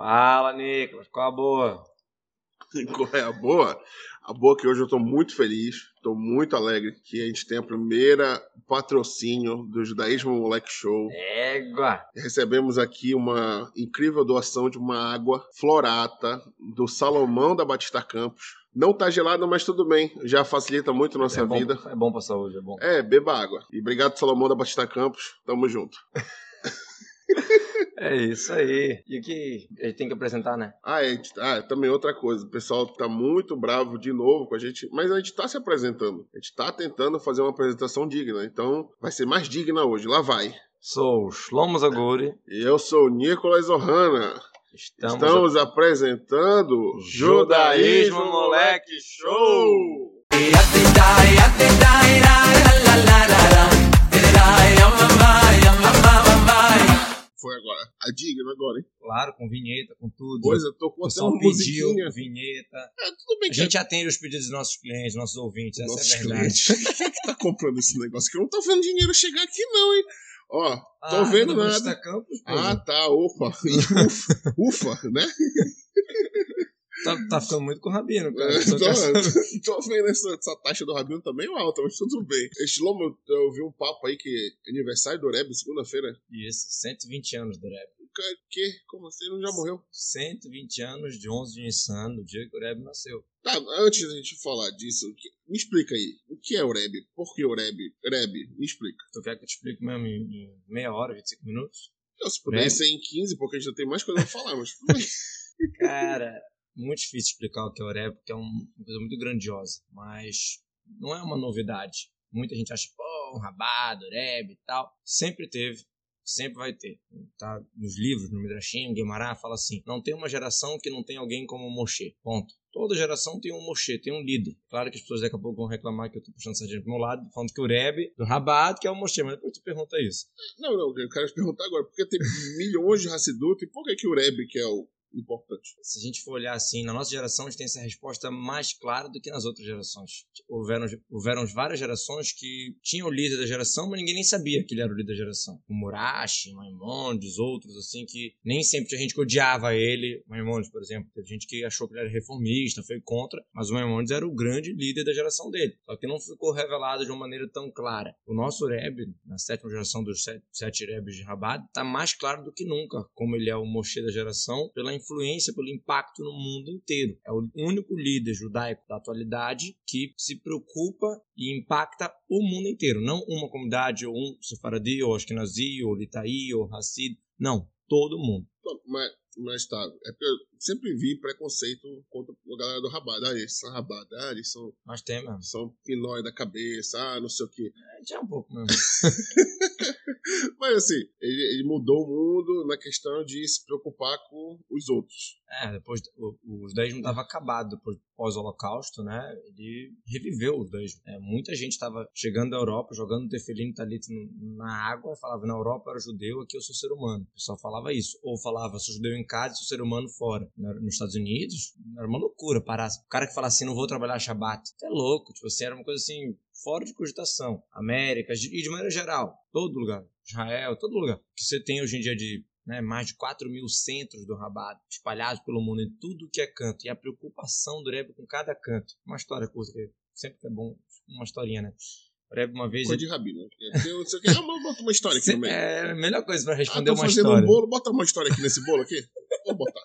Fala, Nicolas, qual a boa? Qual é a boa? A boa é que hoje eu estou muito feliz, estou muito alegre que a gente tem a primeira patrocínio do Judaísmo Moleque Show. Égua! Recebemos aqui uma incrível doação de uma água florata do Salomão da Batista Campos. Não tá gelada, mas tudo bem. Já facilita muito a nossa é bom, vida. É bom pra saúde, é bom. É, beba água. E obrigado, Salomão da Batista Campos. Tamo junto. É isso aí. E o que a gente tem que apresentar, né? Ah, é, ah, também outra coisa. O pessoal tá muito bravo de novo com a gente, mas a gente tá se apresentando. A gente tá tentando fazer uma apresentação digna. Então, vai ser mais digna hoje. Lá vai. Sou o Shlomo Zaguri. E eu sou o Nicolas Ohana. Estamos, Estamos apresentando Judaísmo Moleque Show! Foi agora. A digna agora, hein? Claro, com vinheta, com tudo. Pois, eu tô com uma pediu musiquinha. vinheta. É, tudo bem A que gente atende os pedidos dos nossos clientes, nossos ouvintes, essa Nossos é a verdade. clientes. Quem é que tá comprando esse negócio? Que eu não tô vendo dinheiro chegar aqui, não, hein? Ó, tô Ah, vendo da nada. Campos. Ah, tá, ufa. ufa, ufa, né? tá, tá ficando muito com o Rabino, cara. É, tô, tô vendo essa, essa taxa do Rabino tá meio alta, mas tudo bem. Shlomo, eu, eu vi um papo aí que é aniversário do Rebbe, segunda-feira. Isso, 120 anos do Rebbe. O cara, que? Como assim? Ele não já morreu? 120 anos de 11 de Nissan, no dia que o Rebbe nasceu. Tá, antes da gente falar disso, me explica aí. O que é o Rebbe? Por que o Rebbe? Rebbe, me explica. Tu quer que eu te explique mesmo em, em meia hora, 25 minutos? Não, se puder Rebbe? ser em 15, porque a gente já tem mais coisa pra falar, mas tudo bem. Cara, muito difícil explicar o que é o Rebbe, porque é um- uma coisa muito grandiosa. Mas não é uma novidade. Muita gente acha, pô, um rabado, Rebbe e tal. Sempre teve. Sempre vai ter. Tá? Nos livros, no Midrashim, Guemará fala assim: não tem uma geração que não tem alguém como o Moshe. Ponto. Toda geração tem um Moshe, tem um líder. Claro que as pessoas daqui a pouco vão reclamar que eu tô puxando sardinha pro meu lado, falando que o Rebbe, do Rabat, que é o Moshe, mas depois tu pergunta isso. Não, não, eu quero te perguntar agora, porque tem milhões de Hassidut, e por que, que o Rebbe que é o importante? Se a gente for olhar assim, na nossa geração a gente tem essa resposta mais clara do que nas outras gerações. Houveram, houveram várias gerações que tinham o líder da geração, mas ninguém nem sabia que ele era o líder da geração. O Murashi, Maimonides, outros assim que nem sempre tinha gente que odiava ele. Maimonides, por exemplo, teve gente que achou que ele era reformista, foi contra, mas o Maimonides era o grande líder da geração dele. Só que não ficou revelado de uma maneira tão clara. O nosso Rebbe, na sétima geração dos sete, sete Rebbes de Rabat, está mais claro do que nunca como ele é o Moshe da geração, pela influência, pelo impacto no mundo inteiro. É o único líder judaico da atualidade que se preocupa e impacta o mundo inteiro. Não uma comunidade, ou um Sefaradi, ou Ashkenazi, ou Litaí, ou Hassid. Não, todo mundo. Mas, mas tá, é porque eu sempre vi preconceito contra a galera do Rabada. Ah, eles são Rabada, ah, eles são, Mas tem mesmo. são pinói da cabeça, ah, não sei o quê. É, já é um pouco mesmo. Mas assim, ele, ele mudou o mundo na questão de se preocupar com os outros. É, depois o, o judaísmo estava acabado depois pós-holocausto, né? Ele reviveu o judaísmo. É, muita gente estava chegando da Europa, jogando tefelino talit no- na água, falava na Europa eu era judeu, aqui eu sou ser humano. O pessoal falava isso. Ou falava sou judeu em casa, sou ser humano fora. Nos Estados Unidos, era uma loucura parar. O cara que fala assim, não vou trabalhar Shabat, é louco. Tipo assim, era uma coisa assim, fora de cogitação. América, e de maneira geral, todo lugar. Israel, todo lugar. Que você tem hoje em dia de né, mais de 4 mil centros do Rabat, espalhados pelo mundo em tudo que é canto. E a preocupação do Rebbe com cada canto. Uma história curta, que sempre é bom, uma historinha, né? O Rebbe uma vez... Coisa de rabino. Não sei o quê. Ah, mas bota uma história aqui no meio. É a melhor coisa pra Ah, responder tô uma fazendo história. um bolo, bota uma história aqui nesse bolo aqui. Vou botar.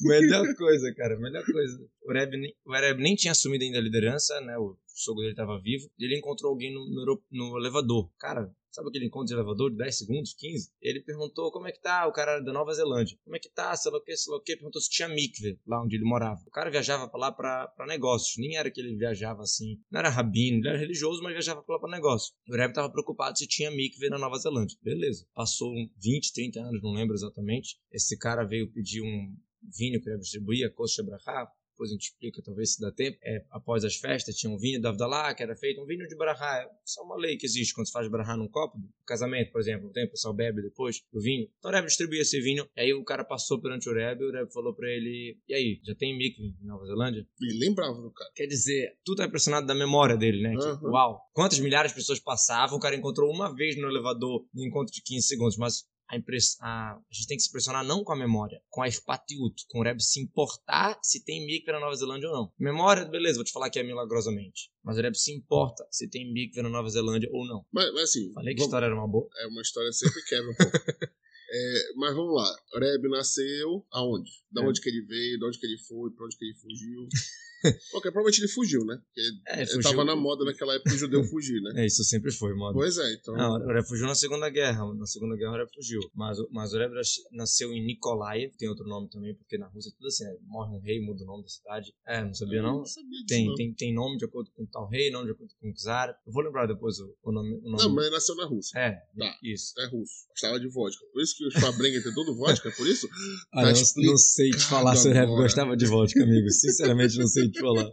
Melhor coisa, cara, melhor coisa. O nem- o nem tinha assumido ainda a liderança, né? O sogro dele estava vivo. E ele encontrou alguém no, no, no elevador. Cara, sabe aquele encontro de elevador de 10 segundos, 15? Ele perguntou como é que tá, o cara era da Nova Zelândia. Como é que tá, sei lá o que, sei lá o que. Perguntou se tinha mikve lá onde ele morava. O cara viajava pra lá pra, pra negócios. Nem era que ele viajava assim. Não era rabino, ele era religioso, mas viajava pra lá pra negócio. O Rebbe tava preocupado se tinha mikve na Nova Zelândia. Beleza. Passou um 20, 30 anos, não lembro exatamente. Esse cara veio pedir um vinho que ele distribuía, Kosher Brachá, depois a gente explica, talvez se dá tempo. É, após as festas, tinha um vinho da Avdalá, que era feito um vinho de Brahá. É só uma lei que existe quando se faz Brahá num copo. Casamento, por exemplo, tem o pessoal bebe depois do vinho. Então o Rebbe distribuía esse vinho. Aí o cara passou perante o Rebbe e o Rebbe falou pra ele: E aí, já tem mikve em Nova Zelândia? E lembrava do cara. Quer dizer, tudo é impressionado da memória dele, né? Uhum. Tipo, uau, quantas milhares de pessoas passavam, o cara encontrou uma vez no elevador, no encontro de 15 segundos, mas a, impress, a, a gente tem que se impressionar não com a memória, com a espatiuto, com o Reb se importar se tem mikve na Nova Zelândia ou não. Memória, beleza, vou te falar que é milagrosamente. Mas o Reb se importa se tem mikve na Nova Zelândia ou não. Mas, mas assim. Falei que a história era uma boa. É uma história sempre quebra um pouco. É, mas vamos lá. Reb nasceu aonde? Da É. onde que ele veio, de onde que ele foi, pra onde que ele fugiu. ok, provavelmente ele fugiu, né? Porque É, ele fugiu. tava na moda naquela época o judeu fugir, né? É, isso sempre foi, moda. Pois é, então. Não, o Reb fugiu na Segunda Guerra. Na Segunda Guerra o Reb fugiu. Mas, o- mas o Reb nasceu em Nikolaev, tem outro nome também, porque na Rússia é tudo assim, né? morre um rei, muda o nome da cidade. É, não sabia não? não sabia disso, Tem, não. tem, tem nome de acordo com tal rei, nome de acordo com o czar. Eu vou lembrar depois o, o nome. O nome. Não, mas ele nasceu na Rússia. É, Tá. isso. É russo. Gostava de vodka. Por isso que os Fabrenga tem tudo vodka, por isso? Ah, Tá eu não, não sei te falar se o Reb gostava de vodka, amigo. Sinceramente, não sei te falar.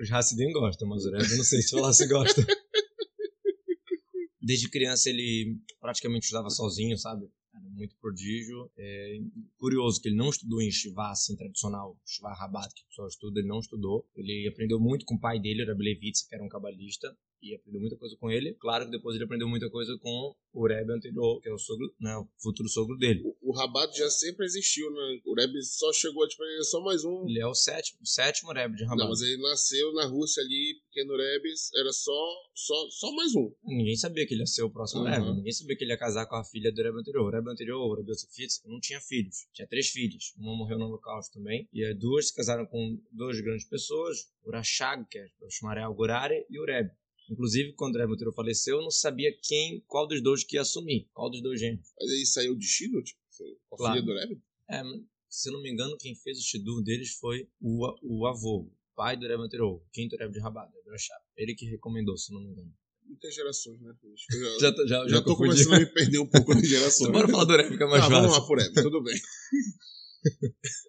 Os Hassidim gostam, mas o Reb eu não sei te falar se gosta. Desde criança ele praticamente estudava sozinho, sabe? Muito prodígio. É curioso que ele não estudou em Shiva, assim, tradicional, Shiva Rabat, que o pessoal estuda, ele não estudou. Ele aprendeu muito com o pai dele, o Reb Levitz, que era um cabalista, e aprendeu muita coisa com ele. Claro que depois ele aprendeu muita coisa com o Reb anterior, que é o sogro, né, o futuro sogro dele. O, o Rabat já sempre existiu, né? O Rebbe só chegou, tipo, ele é só mais um. Ele é o sétimo, o sétimo Reb de Rabat. Não, mas ele nasceu na Rússia ali, pequeno Rebbe, era só, só, só mais um. Ninguém sabia que ele ia ser o próximo Uhum. Rebbe. Ninguém sabia que ele ia casar com a filha do Rebbe anterior. O Rebbe anterior, o Rebbe Yosef não tinha filhos. Tinha três filhas. Uma morreu no holocausto também. E as duas se casaram com duas grandes pessoas. O Rashag, que é o Shmarel Gurare, e o Rebbe. Inclusive, quando o Rebbe anterior faleceu, eu não sabia quem, qual dos dois que ia assumir. Qual dos dois gêmeos. Mas aí saiu de Chino, tipo, a Claro. filha do Rebbe? É, se eu não me engano, quem fez o Shidur deles foi o, o avô. Pai do Rebbe anterior, o quinto Rebbe de Rashab. Ele que recomendou, se não me engano. Muitas gerações, né? Já, Já, já, já tô confundi. começando a me perder um pouco nas gerações. Bora falar do Rebbe, que é mais Tá, fácil. vamos lá por Rebbe, tudo bem.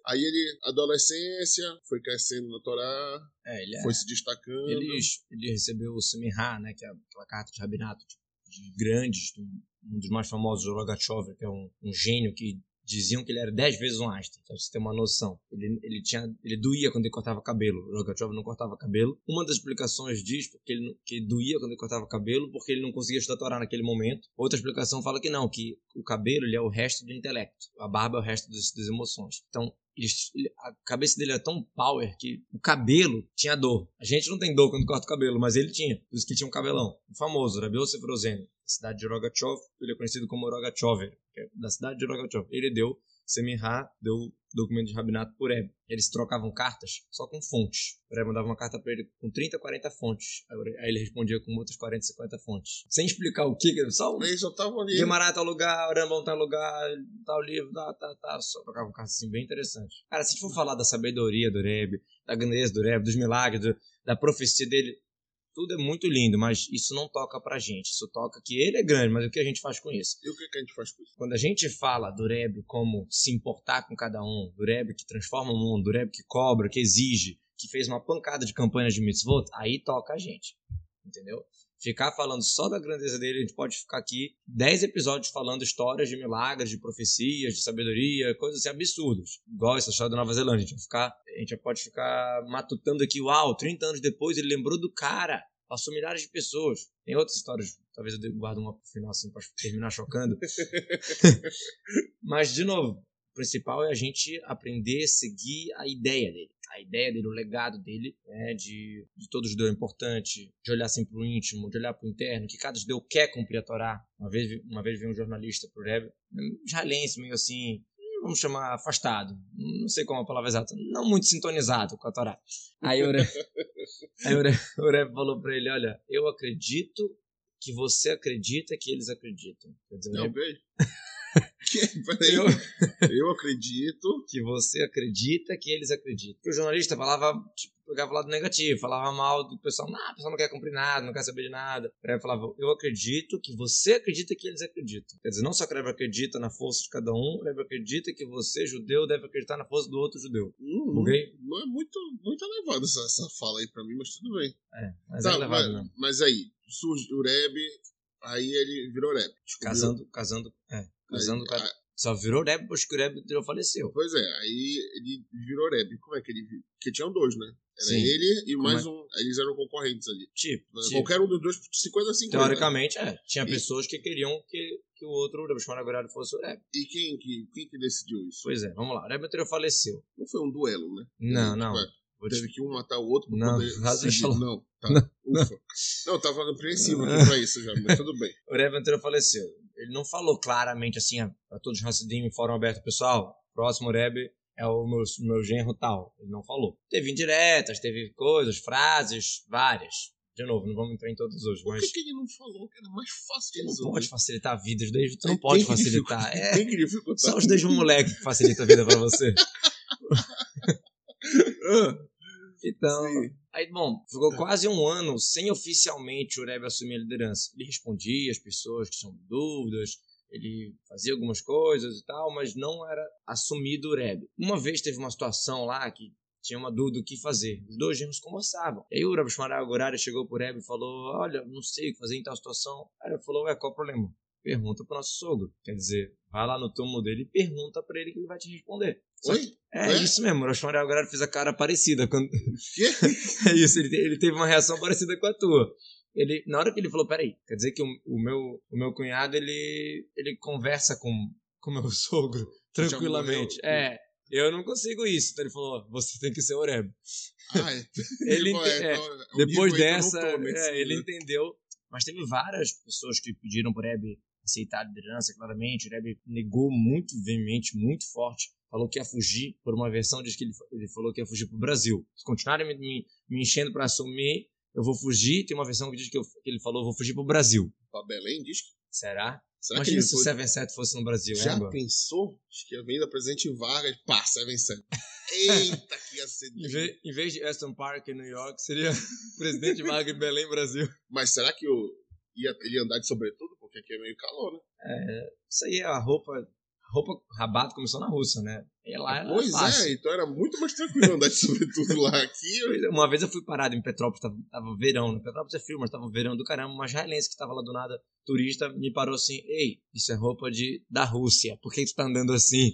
Aí ele, adolescência, foi crescendo na Torá, É, ele é. foi se destacando. Ele, ele recebeu o Semihá, né, que é aquela carta de rabinato de, de grandes, um dos mais famosos, o Rogachover, que é um, um gênio que diziam que ele era dez vezes um Einstein, pra você ter uma noção. Ele, ele, tinha, ele doía quando ele cortava cabelo, o Rogachover não cortava cabelo. Uma das explicações diz porque ele, que doía quando ele cortava cabelo porque ele não conseguia estudar naquele momento. Outra explicação fala que não, que o cabelo ele é o resto do intelecto, a barba é o resto das, das emoções. Então, ele- a cabeça dele era tão power que o cabelo tinha dor. A gente não tem dor quando corta o cabelo, mas ele tinha. Por isso que tinha um cabelão. O famoso, Rabi Yosef Rosen, da cidade de Rogachov. Ele é conhecido como Rogachover, é da cidade de Rogachov. Ele deu Semihá, deu documento de rabinato por Rebbe. Eles trocavam cartas só com fontes. O Rebbe mandava uma carta para ele com 30, 40 fontes. Aí ele respondia com outras 40, 50 fontes. Sem explicar o que, só um Eles só estavam ali. Guimarães tal lugar, Rambão tal lugar, tal livro, tá, tá, tá. Só trocava um carro assim, bem interessante. Cara, se a gente for falar da sabedoria do Rebbe, da grandeza do Rebbe, dos milagres, do- da profecia dele, tudo é muito lindo, mas isso não toca pra gente. Isso toca que ele é grande, mas o que a gente faz com isso? E o que, a gente faz com isso? Quando a gente fala do Rebbe como se importar com cada um, do Rebbe que transforma o mundo, do Rebbe que cobra, que exige, que fez uma pancada de campanhas de mitzvot, aí toca a gente. Entendeu? Ficar falando só da grandeza dele, a gente pode ficar aqui 10 episódios falando histórias de milagres, de profecias, de sabedoria, coisas assim absurdas. Igual essa história da Nova Zelândia. A gente, vai ficar, a gente já pode ficar matutando aqui, uau, 30 anos depois ele lembrou do cara. Passou milhares de pessoas. Tem outras histórias, talvez eu guarde uma pro final assim pra terminar chocando. Mas, de novo, o principal é a gente aprender a seguir a ideia dele. A ideia dele, o legado dele, né, de, de todo judeu é importante, de olhar assim pro íntimo, de olhar pro interno, que cada judeu quer cumprir a Torá. Uma vez, uma vez veio um jornalista pro Rebbe, um israelense, meio assim, vamos chamar afastado, não sei qual é a palavra exata, não muito sintonizado com a Torá. Aí o Rebbe, aí o Rebbe, o Rebbe falou pra ele, olha, eu acredito que você acredita que eles acreditam. Quer dizer, o Rebbe-. Que? Peraí. eu, Eu acredito. que você acredita que eles acreditam. Porque o jornalista falava, tipo, pegava o lado negativo, falava mal do pessoal, não, o pessoal não quer cumprir nada, não quer saber de nada. Aí falava, eu acredito que você acredita que eles acreditam. Quer dizer, não só que o Rebbe acredita na força de cada um, o Rebbe acredita que você, judeu, deve acreditar na força do outro judeu. Hum, Buguei? Não é muito, muito elevado essa, essa fala aí pra mim, mas tudo bem. É, mas Tá, é elevado mas, mas aí, surge o Rebbe, aí ele virou Rebbe. Casando, casando, é, aí- a aí- Só virou Rebbe depois que o Rebbe faleceu. Pois é, aí ele virou Rebbe. Como é que ele. Porque tinham dois, né? Era Sim. ele e mais Como um. Eles eram concorrentes ali. Tipo, tipo, Qualquer um dos dois, 50 a 50. teoricamente, é. Tinha E- pessoas que queriam que, que o outro, o Rebbe Shimon fosse o Rebbe. E quem que, quem que decidiu isso? Pois é, vamos lá. O Rebbe anterior faleceu. Não foi um duelo, né? Não, Tipo, não. é, Vou te- Teve que um matar o outro pra Não, poder. Shalom. Não, tá. Ufa. Não, eu tava apreensivo aqui pra isso já, mas tudo bem. O Rebbe anterior faleceu. Ele não falou claramente assim, ah, pra todos os Hassidim em fórum aberto, pessoal, próximo Rebbe é o meu, meu genro tal. Ele não falou. Teve indiretas, teve coisas, frases, várias. De novo, não vamos entrar em todos hoje, Por mas que, que ele não falou que era mais fácil de tu não resolver? pode facilitar a vida, os dois, tu não pode facilitar. É, Tem que dificultar. só os dois moleques que facilitam a vida pra você. Então, Sim. aí, bom, ficou quase um ano sem oficialmente o Rebbe assumir a liderança. Ele respondia às pessoas que tinham dúvidas, ele fazia algumas coisas e tal, mas não era assumido o Rebbe. Uma vez teve uma situação lá que tinha uma dúvida do que fazer. Os dois gêmeos conversavam. E aí o Rebbe Shmará Agorari chegou pro Rebbe e falou, olha, não sei o que fazer em tal situação. Aí ele falou, ué, qual o problema? Pergunta pro nosso sogro. Quer dizer, vai lá no túmulo dele e pergunta pra ele que ele vai te responder. Só Oi? é, É? isso mesmo, o Hashanah agora fez a cara parecida. Quando... Quê? É isso, ele, ele teve uma reação parecida com a tua. Ele, na hora que ele falou, peraí, quer dizer que o, o meu, o meu cunhado, ele, ele conversa com o meu sogro tranquilamente. É, eu não consigo isso. Então ele falou, você tem que ser Oreb. Ah, é. Ele, é, é, é um depois dessa, é, ele entendeu. Mas teve várias pessoas que pediram pro Rebbe aceitar a liderança, claramente. O Rebbe negou muito veemente, muito forte. Falou que ia fugir por uma versão, diz que ele, ele falou que ia fugir pro Brasil. Se continuarem me, me, me enchendo para assumir, eu vou fugir. Tem uma versão que diz que, eu- que ele falou, eu vou fugir pro Brasil. Pra Belém, diz que. Será? Será que Imagina ele se o foi... 77 fosse no Brasil, Já pensou? Acho que ia vir da Presidente Vargas, pá, 77. Eita, que ia ser. Em vez, em vez de Aston Park em New York, seria presidente Vargas em Belém, Brasil. Mas será que o... ia, ele ia andar de sobretudo? Porque aqui é meio calor, né? Isso aí é a roupa. A roupa rabato começou na Rússia, né? E lá era pois é, então era muito mais tranquilo andar de sobretudo lá. Aqui eu... Uma vez eu fui parado em Petrópolis, tava, tava verão, né? Petrópolis é frio, mas tava verão do caramba. Uma israelense que tava lá do nada, turista, me parou assim: Ei, isso é roupa de, da Rússia, por que que você tá andando assim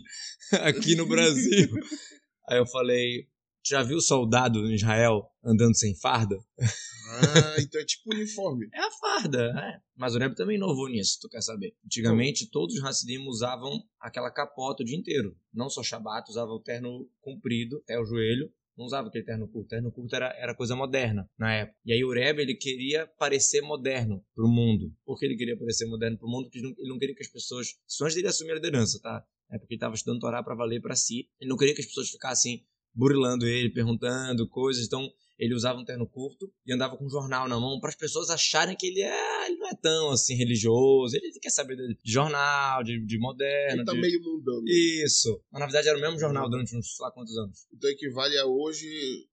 aqui no Brasil? Aí eu falei: Já viu soldado em Israel andando sem farda? Ah, então é tipo uniforme. É a farda, é. Mas o Rebbe também inovou nisso, tu quer saber. Antigamente, todos os Hassidim usavam aquela capota o dia inteiro. Não só Shabbat, usava o terno comprido até o joelho. Não usava aquele terno curto. Terno curto era, era coisa moderna na época. E aí o Rebbe, ele queria parecer moderno pro mundo. Por que ele queria parecer moderno pro mundo? Porque ele não, ele não queria que as pessoas... Isso antes dele assumir a liderança, tá? É porque ele estava estudando Torá para valer para si. Ele não queria que as pessoas ficassem burilando ele, perguntando coisas. Então, ele usava um terno curto e andava com um jornal na mão para as pessoas acharem que ele, é, ele não é tão assim religioso. Ele quer saber de jornal, de, de moderno. Ele tá de- meio mundano. Isso. Mas na verdade era o mesmo jornal durante uns sei lá quantos anos. Então equivale a hoje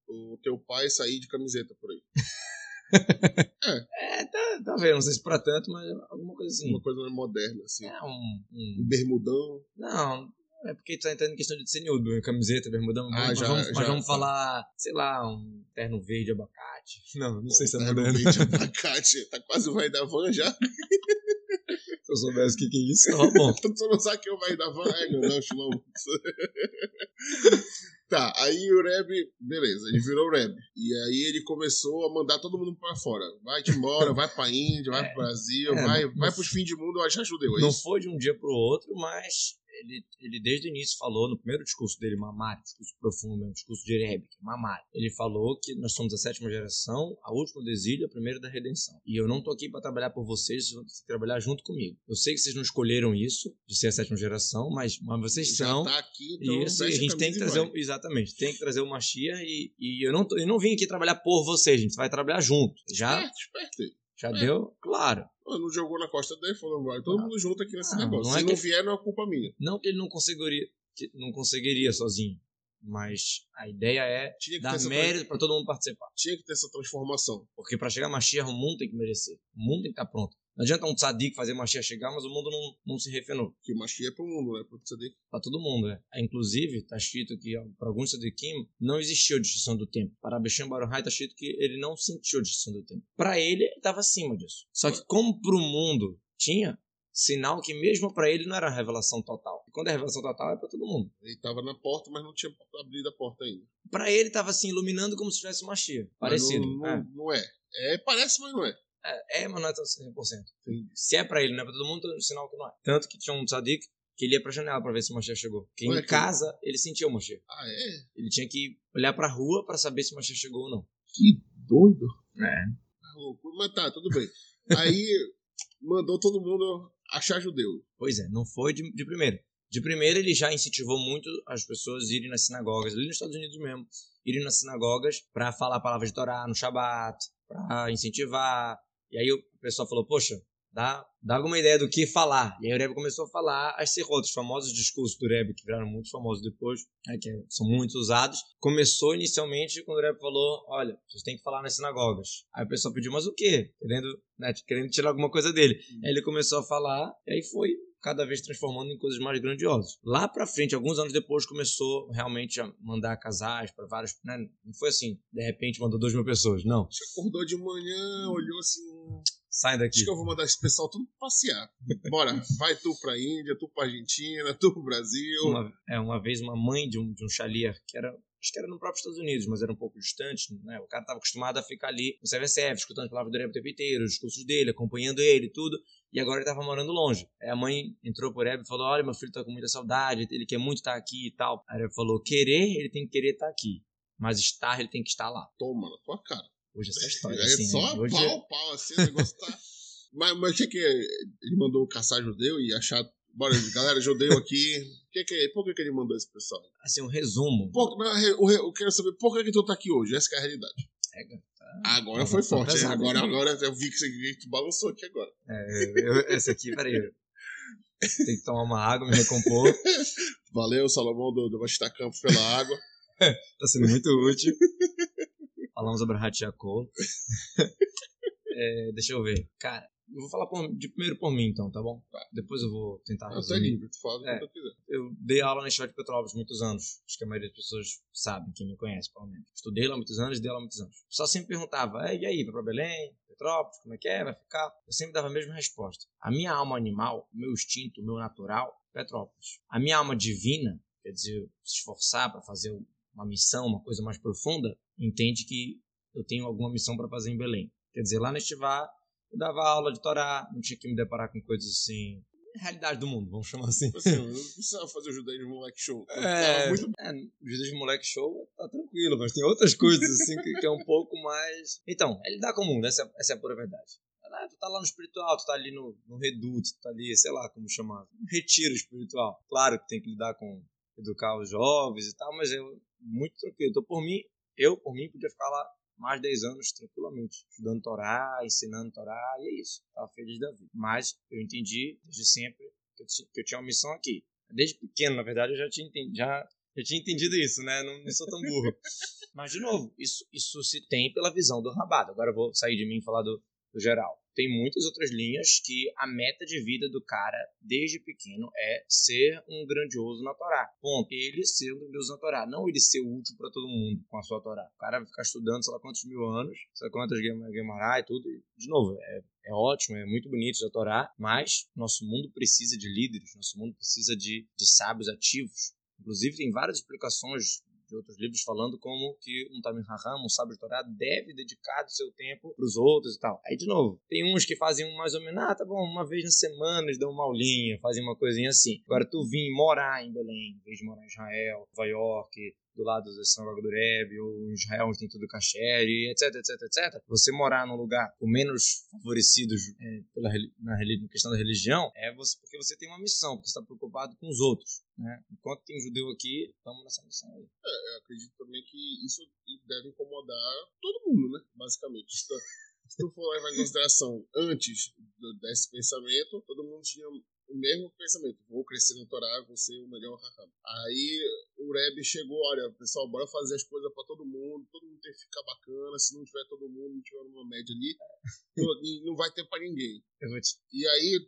o teu pai sair de camiseta por aí. É, tá, tá vendo, não sei se pra tanto, mas alguma coisa assim. Uma coisa mais moderna, assim. É um, Um um- bermudão. Não, é porque tu tá entrando em questão de senhudo, camiseta, bermudão. Ah, mas já- vamos, já, mas vamos falar, sei lá, um terno verde abacate. Não, não sei se é Terno moderno. verde, abacate. Tá quase o vai da van já. Se eu soubesse o que, que é isso, tava bom. Tu não sabe que é o vai da van? É, não, Shlomo. Tá, aí o Reb, beleza, ele virou Reb. E aí ele começou a mandar todo mundo pra fora. Vai-te embora, vai pra Índia, vai pro Brasil, É, vai, vai pros fins de mundo achar judeu, é Não foi de um dia pro outro, mas ele, ele desde o início falou, no primeiro discurso dele, Mamari, discurso profundo mesmo, discurso de Rebbe, é Mamari, ele falou que nós somos a sétima geração, a última do exílio, a primeira da redenção. E eu não tô aqui para trabalhar por vocês, vocês vão ter que trabalhar junto comigo. Eu sei que vocês não escolheram isso, de ser a sétima geração, mas, mas vocês Já são. tá aqui, então Isso, e a gente tem que trazer, um- exatamente, tem que trazer o Machia e, e eu, não tô- eu não vim aqui trabalhar por vocês, a gente vai trabalhar junto. Já, Esperto, esperto. já É. deu? Claro. Não jogou na costa dele, falou, vai todo mundo junto aqui nesse Ah, negócio. não é Se não vier, não é culpa minha. Não que ele não conseguiria, não conseguiria sozinho, mas a ideia é dar mérito para todo mundo participar. tinha que ter essa transformação. Porque para chegar a Mashiach, o mundo tem que merecer. O mundo tem que estar pronto. Não adianta um tzadik fazer Mashiach chegar, mas o mundo não, não se refinou. Que Machia é pro mundo, né? Pro tzadik. Para todo mundo, né? Inclusive, está escrito que para alguns tzadikim não existiu a destruição do tempo. Para Abisham Baruchai está escrito que ele não sentiu a destruição do tempo. Para ele, ele estava acima disso. Só que como para o mundo tinha, Sinal que mesmo para ele não era revelação total. E quando é revelação total é para todo mundo. Ele estava na porta, mas não tinha abrido a porta ainda. Para ele estava assim iluminando como se tivesse uma chia. Parecido. Não, não, é. não é. É, parece, mas não é. É, é mas não é 100%. Se é para ele, não é para todo mundo, é um sinal que não é. Tanto que tinha um tzadik que ele ia pra janela pra ver se o Mashiach chegou. Porque Ué, em que- casa ele sentia o Mashiach. Ah, é? Ele tinha que olhar pra rua pra saber se o Mashiach chegou ou não. Que doido. É. Tá louco. Mas tá, tudo bem. Aí mandou todo mundo achar judeu. Pois é, não foi de, de primeira. De primeira, ele já incentivou muito as pessoas a irem nas sinagogas, ali nos Estados Unidos mesmo, irem nas sinagogas para falar a palavra de Torá no Shabat, para incentivar. E aí o pessoal falou, poxa, dá, dá alguma ideia do que falar. E aí o Rebbe começou a falar as serrotas, os famosos discursos do Rebbe, que viraram muito famosos depois, né, que são muito usados. Começou inicialmente quando o Rebbe falou, olha, vocês têm que falar nas sinagogas. Aí o pessoal pediu, mas o quê? Querendo, né, querendo tirar alguma coisa dele. Aí ele começou a falar, e aí foi cada vez transformando em coisas mais grandiosas. Lá pra frente, alguns anos depois, começou realmente a mandar casais para vários. Né? Não foi assim, de repente mandou duas mil pessoas. Não. Você acordou de manhã, olhou assim. Sai daqui. Acho que eu vou mandar esse pessoal tudo passear. Bora, vai tu pra Índia, tu pra Argentina, tu pro Brasil. Uma, é, uma vez uma mãe de um, de um chalier que era. Acho que era no próprio Estados Unidos, mas era um pouco distante. Né? O cara estava acostumado a ficar ali no CVCF, escutando a palavra do Rebbe o tempo inteiro, os discursos dele, acompanhando ele tudo. E agora ele estava morando longe. Aí a mãe entrou por Rebbe e falou: Olha, meu filho tá com muita saudade, ele quer muito estar aqui e tal. Aí Rebbe falou: Querer, ele tem que querer estar aqui. Mas estar, ele tem que estar lá. Toma na tua cara. Hoje essa história. É assim, só né? Hoje pau, pau, assim, o negócio tá. mas, mas o que que é? Ele mandou caçar judeu e achar. Bora, galera, judeu aqui. Que que é? Por que, que ele mandou esse pessoal? assim, um resumo. Por, não, eu, eu quero saber por que, que tu tá aqui hoje. Essa é a realidade. É, cara, Agora Tá foi tá forte. pesado, Agora, agora eu vi que você que tu balançou aqui agora. É, eu, essa aqui, peraí. Tem que tomar uma água, me recompor. Valeu, Salomão do, do Bastar Campos pela água. Tá sendo muito útil. Falamos sobre Hatchakol. É, deixa eu ver. Cara, eu vou falar por- de primeiro por mim, então, tá bom? Depois eu vou tentar Não, tá resumir. livre, tu fala o É. que tu quiser. Eu dei aula na Escola de Petrópolis muitos anos. Acho que a maioria das pessoas sabem, quem me conhece, pelo menos. Estudei lá muitos anos, dei lá muitos anos. Só sempre perguntava, "É, e aí, vai pra Belém? Petrópolis, como é que é? Vai ficar? Eu sempre dava a mesma resposta. A minha alma animal, o meu instinto, o meu natural, Petrópolis. A minha alma divina, quer dizer, se esforçar para fazer uma missão, uma coisa mais profunda, entende que eu tenho alguma missão para fazer em Belém. Quer dizer, lá no Estivar, eu dava aula de Torá, não tinha que me deparar com coisas assim. Realidade do mundo, vamos chamar assim. Assim, eu não precisava fazer o judaísmo moleque show. É, muito é, Judas de Moleque Show tá tranquilo, mas tem outras coisas assim que, que é um pouco mais. Então, é lidar com o mundo, essa, é- essa é a pura verdade. Ah, tu tá lá no espiritual, tu tá ali no, no reduto, tu tá ali, sei lá como chamar, um retiro espiritual. Claro que tem que lidar com educar os jovens e tal, mas eu muito tranquilo. Então, por mim, eu, por mim, podia ficar lá mais de 10 anos tranquilamente, estudando Torá, ensinando Torá, e é isso. Tava feliz da vida. Mas eu entendi desde sempre que eu, que eu tinha uma missão aqui. Desde pequeno, na verdade, eu já tinha entendido, já, já tinha entendido isso, né? Não, não sou tão burro. Mas, de novo, isso, isso se tem pela visão do rabado. Agora eu vou sair de mim e falar do, do geral. Tem muitas outras linhas que a meta de vida do cara, desde pequeno, é ser um grandioso na Torá. Ponto. Ele ser um grandioso na Torá. Não ele ser útil para todo mundo com a sua Torá. O cara vai ficar estudando sei lá quantos mil anos, sei lá quantas Gemara e tudo. E, de novo, é, é ótimo, é muito bonito a Torá, mas nosso mundo precisa de líderes, nosso mundo precisa de, de sábios ativos. Inclusive, tem várias explicações de outros livros falando como que um Tamim Raham, um sábio de Torá, deve dedicar o seu tempo para os outros e tal. Aí, de novo, tem uns que fazem mais ou menos, ah, tá bom, uma vez na semana eles dão uma aulinha, fazem uma coisinha assim. Agora, tu vir morar em Belém, em vez de morar em Israel, Nova York, do lado da sinagoga do Rebbe, ou em Israel, onde tem tudo kasher, etc, etc, etc. Você morar num lugar com menos favorecidos é, pela, na, na questão da religião, é você, porque você tem uma missão, porque você está preocupado com os outros. Né? Enquanto tem judeu aqui, estamos nessa missão aí. Eu acredito também que isso deve incomodar todo mundo, né? Basicamente. Se tu, for levar em consideração antes desse pensamento, todo mundo tinha o mesmo pensamento. Vou crescer no Torá, vou ser o melhor raham. Aí o Rebbe chegou, olha, pessoal, bora fazer as coisas pra todo mundo, todo mundo tem que ficar bacana, se não tiver todo mundo, não tiver uma média ali, não- não vai ter pra ninguém. E aí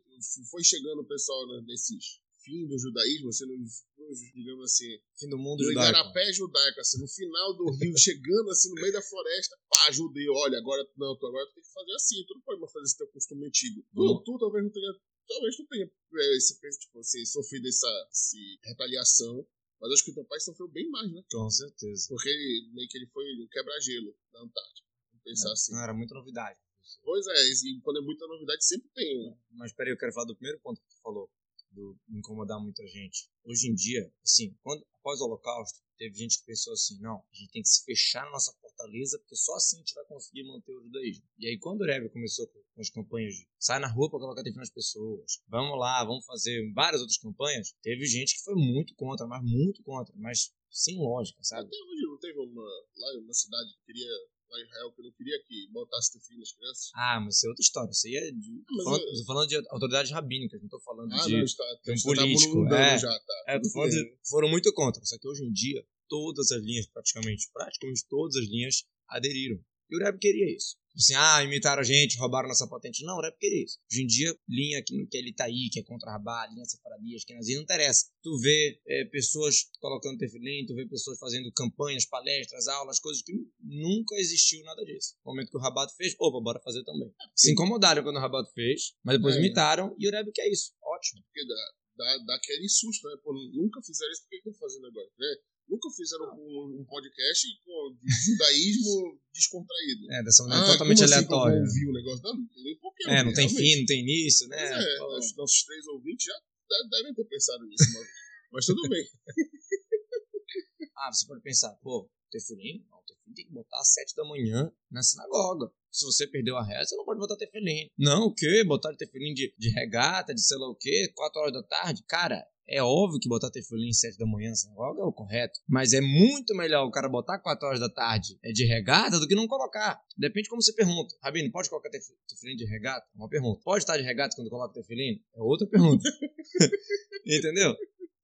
foi chegando o pessoal né, nesses fim do judaísmo, assim, nos, digamos assim, Fim do mundo no judaico. igarapé judaico, assim, no final do rio, chegando assim no meio da floresta, pá, judeu, olha, agora não, tu agora tu tem que fazer assim, tu não pode mais fazer esse teu costume antigo. Tu, tu talvez não tenha talvez tu tenha é, esse, tipo, assim, sofrido essa, essa retaliação, mas acho que o teu pai sofreu bem mais, né? Com certeza. Porque ele, meio que ele foi um quebra-gelo da Antártica. Vamos pensar É, assim. Não, era muita novidade. Pois é, e quando é muita novidade, sempre tem. né? Mas peraí, eu quero falar do primeiro ponto que tu falou, do incomodar muita gente. Hoje em dia, assim, quando, após o Holocausto, teve gente que pensou assim, não, a gente tem que se fechar na nossa fortaleza, porque só assim a gente vai conseguir manter o judaísmo. E aí, quando o Rebbe começou com, com as campanhas de sai na rua para colocar TV nas pessoas, vamos lá, vamos fazer várias outras campanhas, teve gente que foi muito contra, mas muito contra, mas sem lógica, sabe? Até hoje não teve uma. Lá uma cidade que queria. Lá em Israel, que não queria que botasse tefilin nas crianças. Ah, mas isso é outra história. Isso aí é de. mas falando, eu- tô falando de autoridades rabínicas, não tô falando Ah, de. não, está, de um político, mudando é. já, tá. É, tô falando de, foram muito contra. Só que hoje em dia, todas as linhas, praticamente, praticamente todas as linhas aderiram. E o Rebbe queria isso. Assim, ah, imitaram a gente, roubaram nossa patente. Não, o Rebbe queria isso. Hoje em dia, linha que, que é Litaí, que é contra Rabá, linha sefaradias, que não interessa. Tu vê é, pessoas colocando tefilim, tu vê pessoas fazendo campanhas, palestras, aulas, coisas que nunca existiu nada disso. No momento que o Rabato fez, opa, bora fazer também. Se incomodaram quando o Rabato fez, mas depois É. imitaram, e o Rebbe quer isso. Ótimo. Porque dá, dá, dá aquele susto, né? Pô, nunca fizeram isso, por que que estão fazendo agora? Né? Nunca fizeram um, um podcast com de judaísmo descontraído. É, dessa maneira Ah, totalmente como assim aleatória. ouvir o negócio? Não, não tem nem porquê. É, não tem realmente. fim, não tem início, né? É, Pô, os nossos três ouvintes já de- devem ter pensado nisso uma vez. Mas tudo bem. Ah, você pode pensar, pô, tefilim? Não, tefilim tem que botar às sete da manhã na sinagoga. Se você perdeu a reza, você não pode botar tefilim. Não, o quê? Botar tefilim de, de regata, de sei lá o quê, quatro horas da tarde? Cara, é óbvio que botar tefilim às sete da manhã na sinagoga é o correto. Mas é muito melhor o cara botar quatro horas da tarde é de regata do que não colocar. Depende de como você pergunta. Rabino, pode colocar tef- tefilim de regata? É uma pergunta. Pode estar de regata quando coloca tefilim? É outra pergunta. Entendeu?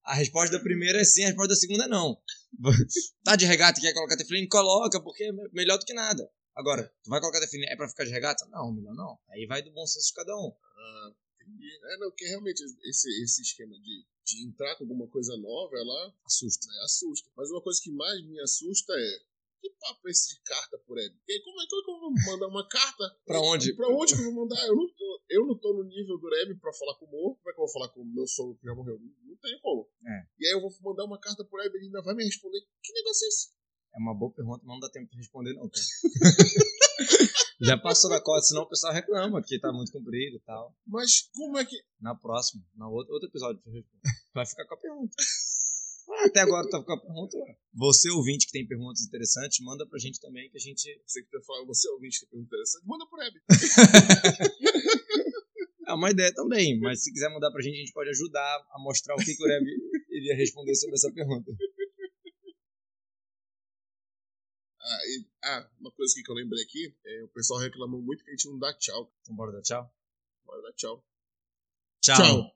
A resposta da primeira é sim, a resposta da segunda é não. Tá de regata e quer colocar tefilim? Coloca, porque é melhor do que nada. Agora, tu vai colocar tefilim, é pra ficar de regata? Não, melhor não. Aí vai do bom senso de cada um. Ah, entendi. É, não, porque realmente esse, esse esquema de, de entrar com alguma coisa nova, ela Assusta. né, assusta. Mas uma coisa que mais me assusta é que papo é esse de carta por? E aí, Como é que eu vou mandar uma carta? Pra onde? Pra onde que eu vou mandar? Eu não tô, eu não tô no nível do Hebe pra falar com o Mo. Como é que eu vou falar com o meu sogro que já morreu? Não, não tenho como. É. E aí eu vou mandar uma carta por Hebe e ele ainda vai me responder. Que negócio é esse? É uma boa pergunta, mas não dá tempo de responder, não. Já passou da cota, senão o pessoal reclama que tá muito comprido e tal. Mas como é que. Na próxima, na outro, outro episódio, vai ficar com a pergunta. Ah, Até agora tá com a pergunta. Você, ouvinte, que tem perguntas interessantes, manda pra gente também, que a gente Você que tá falando, você ouvinte que tem pergunta interessante, manda por Hebe. É uma ideia também, mas se quiser mandar pra gente, a gente pode ajudar a mostrar o que, que o Reb iria responder sobre essa pergunta. Ah, e- ah, uma coisa que eu lembrei aqui, é, o pessoal reclamou muito que a gente não dá tchau. Então bora dar tchau? Bora dar tchau. Tchau. Tchau.